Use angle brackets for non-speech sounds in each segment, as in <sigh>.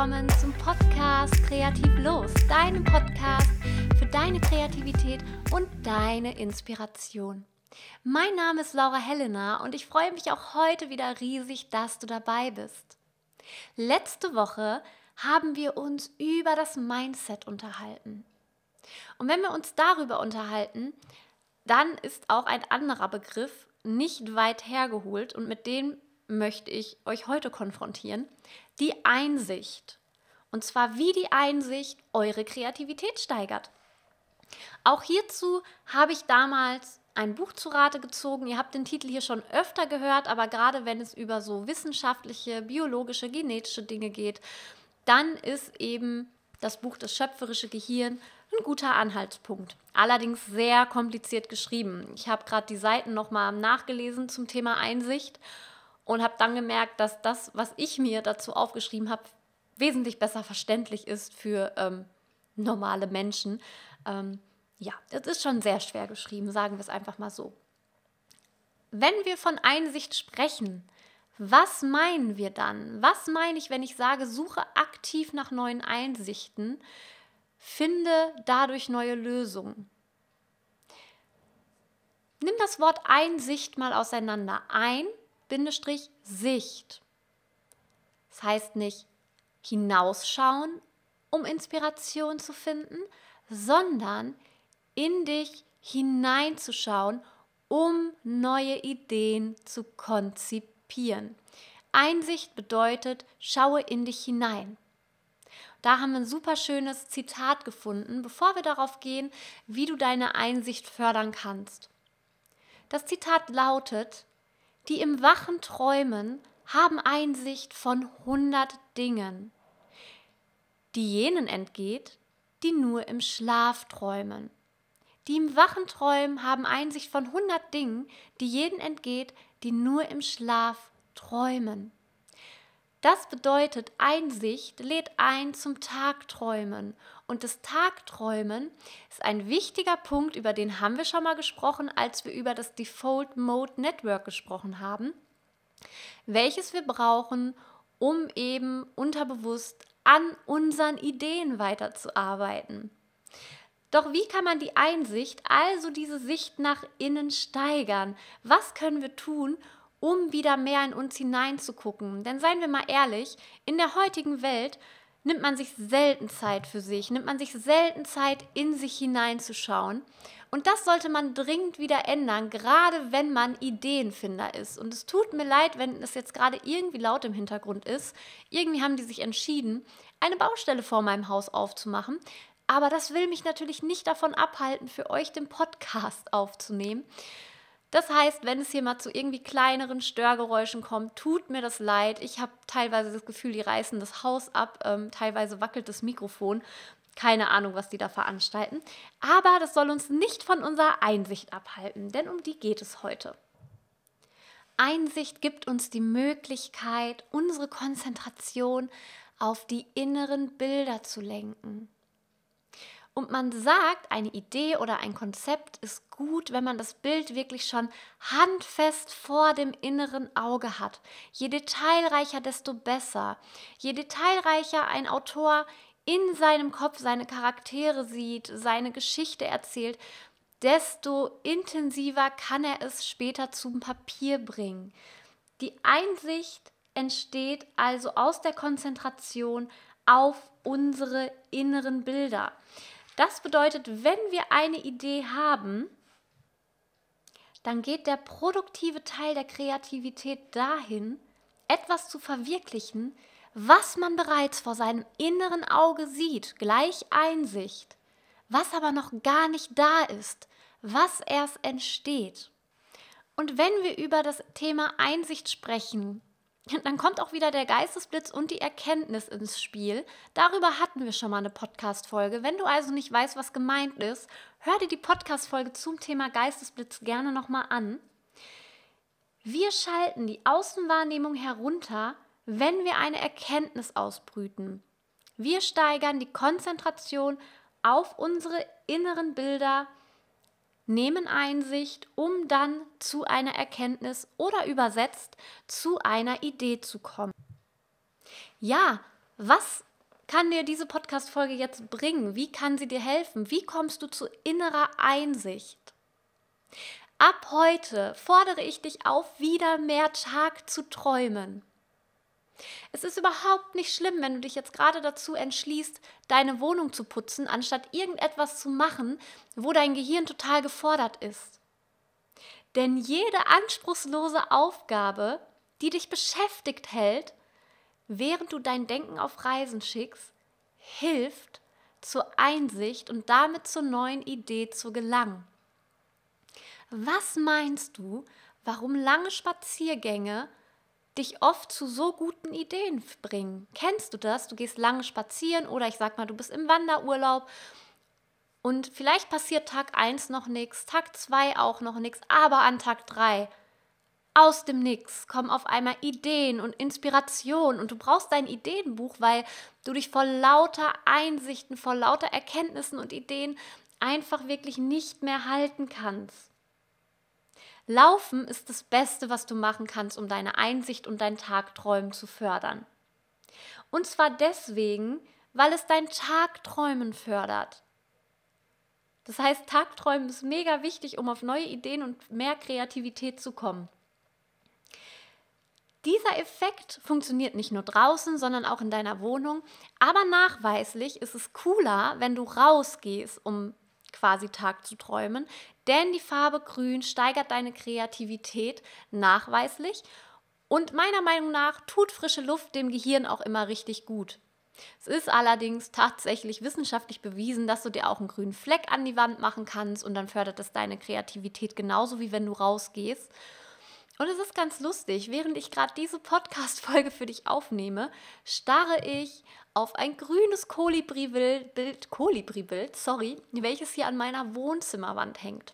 willkommen zum Podcast Kreativ Los, deinem Podcast für deine Kreativität und deine Inspiration. Mein Name ist Laura Helena und ich freue mich auch heute wieder riesig, dass du dabei bist. Letzte Woche haben wir uns über das Mindset unterhalten. Und wenn wir uns darüber unterhalten, dann ist auch ein anderer Begriff nicht weit hergeholt und mit dem möchte ich euch heute konfrontieren, die Einsicht. Und zwar, wie die Einsicht eure Kreativität steigert. Auch hierzu habe ich damals ein Buch zu Rate gezogen. Ihr habt den Titel hier schon öfter gehört, aber gerade wenn es über so wissenschaftliche, biologische, genetische Dinge geht, dann ist eben das Buch Das schöpferische Gehirn ein guter Anhaltspunkt. Allerdings sehr kompliziert geschrieben. Ich habe gerade die Seiten nochmal nachgelesen zum Thema Einsicht und habe dann gemerkt, dass das, was ich mir dazu aufgeschrieben habe, wesentlich besser verständlich ist für ähm, normale Menschen. Ähm, ja, es ist schon sehr schwer geschrieben, sagen wir es einfach mal so. Wenn wir von Einsicht sprechen, was meinen wir dann? Was meine ich, wenn ich sage, suche aktiv nach neuen Einsichten, finde dadurch neue Lösungen? Nimm das Wort Einsicht mal auseinander. Ein Bindestrich Sicht. Das heißt nicht hinausschauen, um Inspiration zu finden, sondern in dich hineinzuschauen, um neue Ideen zu konzipieren. Einsicht bedeutet, schaue in dich hinein. Da haben wir ein super schönes Zitat gefunden, bevor wir darauf gehen, wie du deine Einsicht fördern kannst. Das Zitat lautet, die im Wachen träumen, haben Einsicht von hundert Dingen, die jenen entgeht, die nur im Schlaf träumen. Die im Wachen träumen, haben Einsicht von hundert Dingen, die jeden entgeht, die nur im Schlaf träumen. Das bedeutet, Einsicht lädt ein zum Tagträumen. Und das Tagträumen ist ein wichtiger Punkt, über den haben wir schon mal gesprochen, als wir über das Default Mode Network gesprochen haben, welches wir brauchen, um eben unterbewusst an unseren Ideen weiterzuarbeiten. Doch wie kann man die Einsicht, also diese Sicht nach innen steigern? Was können wir tun, um wieder mehr in uns hineinzugucken. Denn seien wir mal ehrlich, in der heutigen Welt nimmt man sich selten Zeit für sich, nimmt man sich selten Zeit, in sich hineinzuschauen. Und das sollte man dringend wieder ändern, gerade wenn man Ideenfinder ist. Und es tut mir leid, wenn es jetzt gerade irgendwie laut im Hintergrund ist. Irgendwie haben die sich entschieden, eine Baustelle vor meinem Haus aufzumachen. Aber das will mich natürlich nicht davon abhalten, für euch den Podcast <laughs> aufzunehmen. Das heißt, wenn es hier mal zu irgendwie kleineren Störgeräuschen kommt, tut mir das leid. Ich habe teilweise das Gefühl, die reißen das Haus ab, ähm, teilweise wackelt das Mikrofon. Keine Ahnung, was die da veranstalten. Aber das soll uns nicht von unserer Einsicht abhalten, denn um die geht es heute. Einsicht gibt uns die Möglichkeit, unsere Konzentration auf die inneren Bilder zu lenken. Und man sagt, eine Idee oder ein Konzept ist gut, wenn man das Bild wirklich schon handfest vor dem inneren Auge hat. Je detailreicher, desto besser. Je detailreicher ein Autor in seinem Kopf seine Charaktere sieht, seine Geschichte erzählt, desto intensiver kann er es später zum Papier bringen. Die Einsicht entsteht also aus der Konzentration auf unsere inneren Bilder. Das bedeutet, wenn wir eine Idee haben, dann geht der produktive Teil der Kreativität dahin, etwas zu verwirklichen, was man bereits vor seinem inneren Auge sieht, gleich Einsicht, was aber noch gar nicht da ist, was erst entsteht. Und wenn wir über das Thema Einsicht sprechen, <laughs> dann kommt auch wieder der Geistesblitz und die Erkenntnis ins Spiel. Darüber hatten wir schon mal eine Podcast-Folge. Wenn du also nicht weißt, was gemeint ist, hör dir die Podcast-Folge zum Thema Geistesblitz gerne nochmal an. Wir schalten die Außenwahrnehmung herunter, wenn wir eine Erkenntnis ausbrüten. Wir steigern die Konzentration auf unsere inneren Bilder, nehmen Einsicht, um dann zu einer Erkenntnis oder übersetzt zu einer Idee zu kommen. Ja, was kann dir diese Podcast-Folge jetzt bringen? Wie kann sie dir helfen? Wie kommst du zu innerer Einsicht? Ab heute fordere ich dich auf, wieder mehr Tag zu träumen. Es ist überhaupt nicht schlimm, wenn du dich jetzt gerade dazu entschließt, deine Wohnung zu putzen, anstatt irgendetwas zu machen, wo dein Gehirn total gefordert ist. Denn jede anspruchslose Aufgabe, die dich beschäftigt hält, während du dein Denken auf Reisen schickst, hilft zur Einsicht und damit zur neuen Idee zu gelangen. Was meinst du, warum lange Spaziergänge dich oft zu so guten Ideen bringen. Kennst du das? Du gehst lange spazieren oder ich sag mal, du bist im Wanderurlaub und vielleicht passiert Tag 1 noch nichts, Tag 2 auch noch nichts, aber an Tag 3 aus dem Nix kommen auf einmal Ideen und Inspiration und du brauchst dein Ideenbuch, weil du dich vor lauter Einsichten, vor lauter Erkenntnissen und Ideen einfach wirklich nicht mehr halten kannst. Laufen ist das Beste, was du machen kannst, um deine Einsicht und dein Tagträumen zu fördern. Und zwar deswegen, weil es dein Tagträumen fördert. Das heißt, Tagträumen ist mega wichtig, um auf neue Ideen und mehr Kreativität zu kommen. Dieser Effekt funktioniert nicht nur draußen, sondern auch in deiner Wohnung. Aber nachweislich ist es cooler, wenn du rausgehst, um quasi Tag zu träumen, denn die Farbe Grün steigert deine Kreativität nachweislich und meiner Meinung nach tut frische Luft dem Gehirn auch immer richtig gut. Es ist allerdings tatsächlich wissenschaftlich bewiesen, dass du dir auch einen grünen Fleck an die Wand machen kannst und dann fördert es deine Kreativität genauso wie wenn du rausgehst. Und es ist ganz lustig, während ich gerade diese Podcast-Folge für dich aufnehme, starre ich auf ein grünes Kolibri-Bild, Kolibri-Bild, sorry, welches hier an meiner Wohnzimmerwand hängt.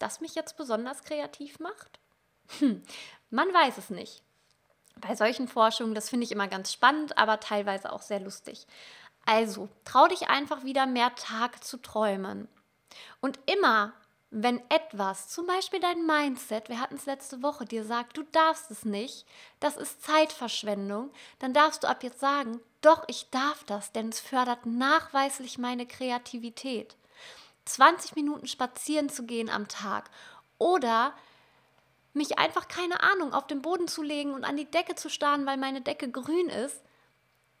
Das mich jetzt besonders kreativ macht? Hm, man weiß es nicht. Bei solchen Forschungen, das finde ich immer ganz spannend, aber teilweise auch sehr lustig. Also, trau dich einfach wieder mehr Tag zu träumen. Und immer, wenn etwas, zum Beispiel dein Mindset, wir hatten es letzte Woche, dir sagt, du darfst es nicht, das ist Zeitverschwendung, dann darfst du ab jetzt sagen, doch, ich darf das, denn es fördert nachweislich meine Kreativität. 20 Minuten spazieren zu gehen am Tag oder mich einfach, keine Ahnung, auf den Boden zu legen und an die Decke zu starren, weil meine Decke grün ist,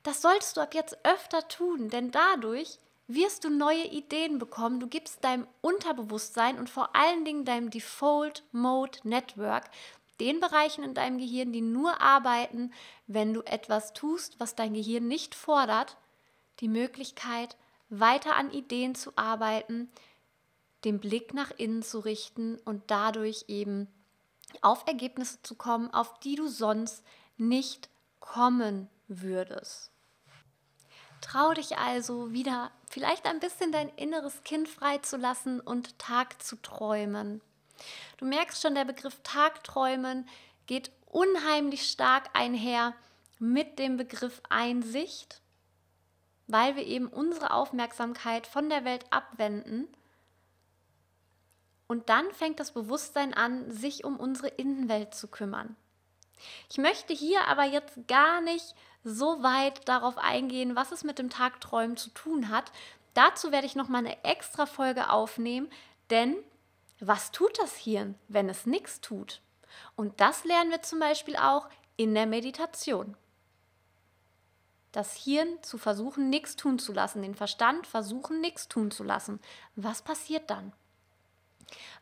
das solltest du ab jetzt öfter tun, denn dadurch wirst du neue Ideen bekommen. Du gibst deinem Unterbewusstsein und vor allen Dingen deinem Default Mode Network, den Bereichen in deinem Gehirn, die nur arbeiten, wenn du etwas tust, was dein Gehirn nicht fordert, die Möglichkeit, weiter an Ideen zu arbeiten, den Blick nach innen zu richten und dadurch eben auf Ergebnisse zu kommen, auf die du sonst nicht kommen würdest. Trau dich also wieder vielleicht ein bisschen dein inneres Kind freizulassen und Tag zu träumen. Du merkst schon, der Begriff Tagträumen geht unheimlich stark einher mit dem Begriff Einsicht, weil wir eben unsere Aufmerksamkeit von der Welt abwenden. Und dann fängt das Bewusstsein an, sich um unsere Innenwelt zu kümmern. Ich möchte hier aber jetzt gar nicht so weit darauf eingehen, was es mit dem Tagträumen zu tun hat. Dazu werde ich noch mal eine extra Folge aufnehmen, denn was tut das Hirn, wenn es nichts tut? Und das lernen wir zum Beispiel auch in der Meditation. Das Hirn zu versuchen, nichts tun zu lassen, den Verstand versuchen, nichts tun zu lassen. Was passiert dann?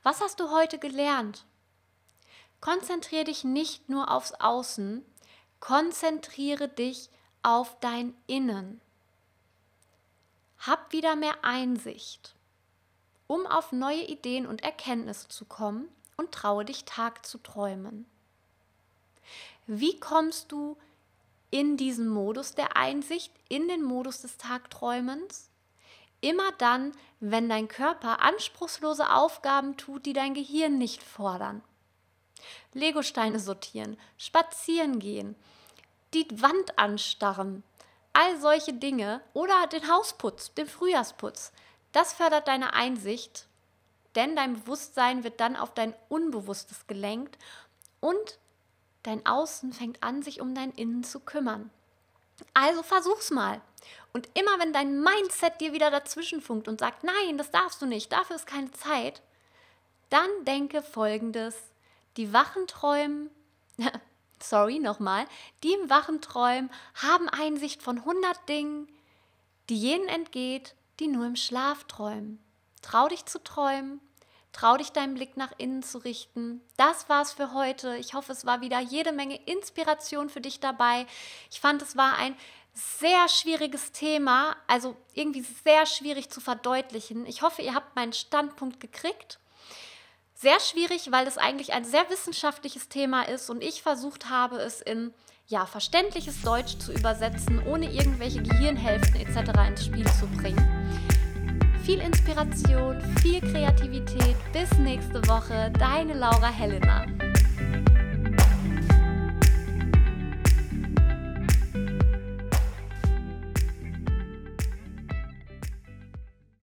Was hast du heute gelernt? Konzentriere dich nicht nur aufs Außen, konzentriere dich auf dein Innen. Hab wieder mehr Einsicht, um auf neue Ideen und Erkenntnisse zu kommen und traue dich Tag zu träumen. Wie kommst du in diesen Modus der Einsicht, in den Modus des Tagträumens? Immer dann, wenn dein Körper anspruchslose Aufgaben tut, die dein Gehirn nicht fordern. Legosteine sortieren, spazieren gehen, die Wand anstarren, all solche Dinge oder den Hausputz, den Frühjahrsputz. Das fördert deine Einsicht, denn dein Bewusstsein wird dann auf dein Unbewusstes gelenkt und dein Außen fängt an, sich um dein Innen zu kümmern. Also versuch's mal Und immer wenn dein Mindset dir wieder dazwischen funkt und sagt, nein, das darfst du nicht, dafür ist keine Zeit, dann denke folgendes, die wachen Träumen, <laughs> sorry nochmal, die im wachen Träumen haben Einsicht von 100 Dingen, die jenen entgeht, die nur im Schlaf träumen. Trau dich zu träumen, trau dich deinen Blick nach innen zu richten. Das war's für heute. Ich hoffe, es war wieder jede Menge Inspiration für dich dabei. Ich fand, es war ein sehr schwieriges Thema, also irgendwie sehr schwierig zu verdeutlichen. Ich hoffe, ihr habt meinen Standpunkt gekriegt. Sehr schwierig, weil es eigentlich ein sehr wissenschaftliches Thema ist und ich versucht habe, es in ja, verständliches Deutsch zu übersetzen, ohne irgendwelche Gehirnhälften etc. ins Spiel zu bringen. Viel Inspiration, viel Kreativität. Bis nächste Woche. Deine Laura Helena.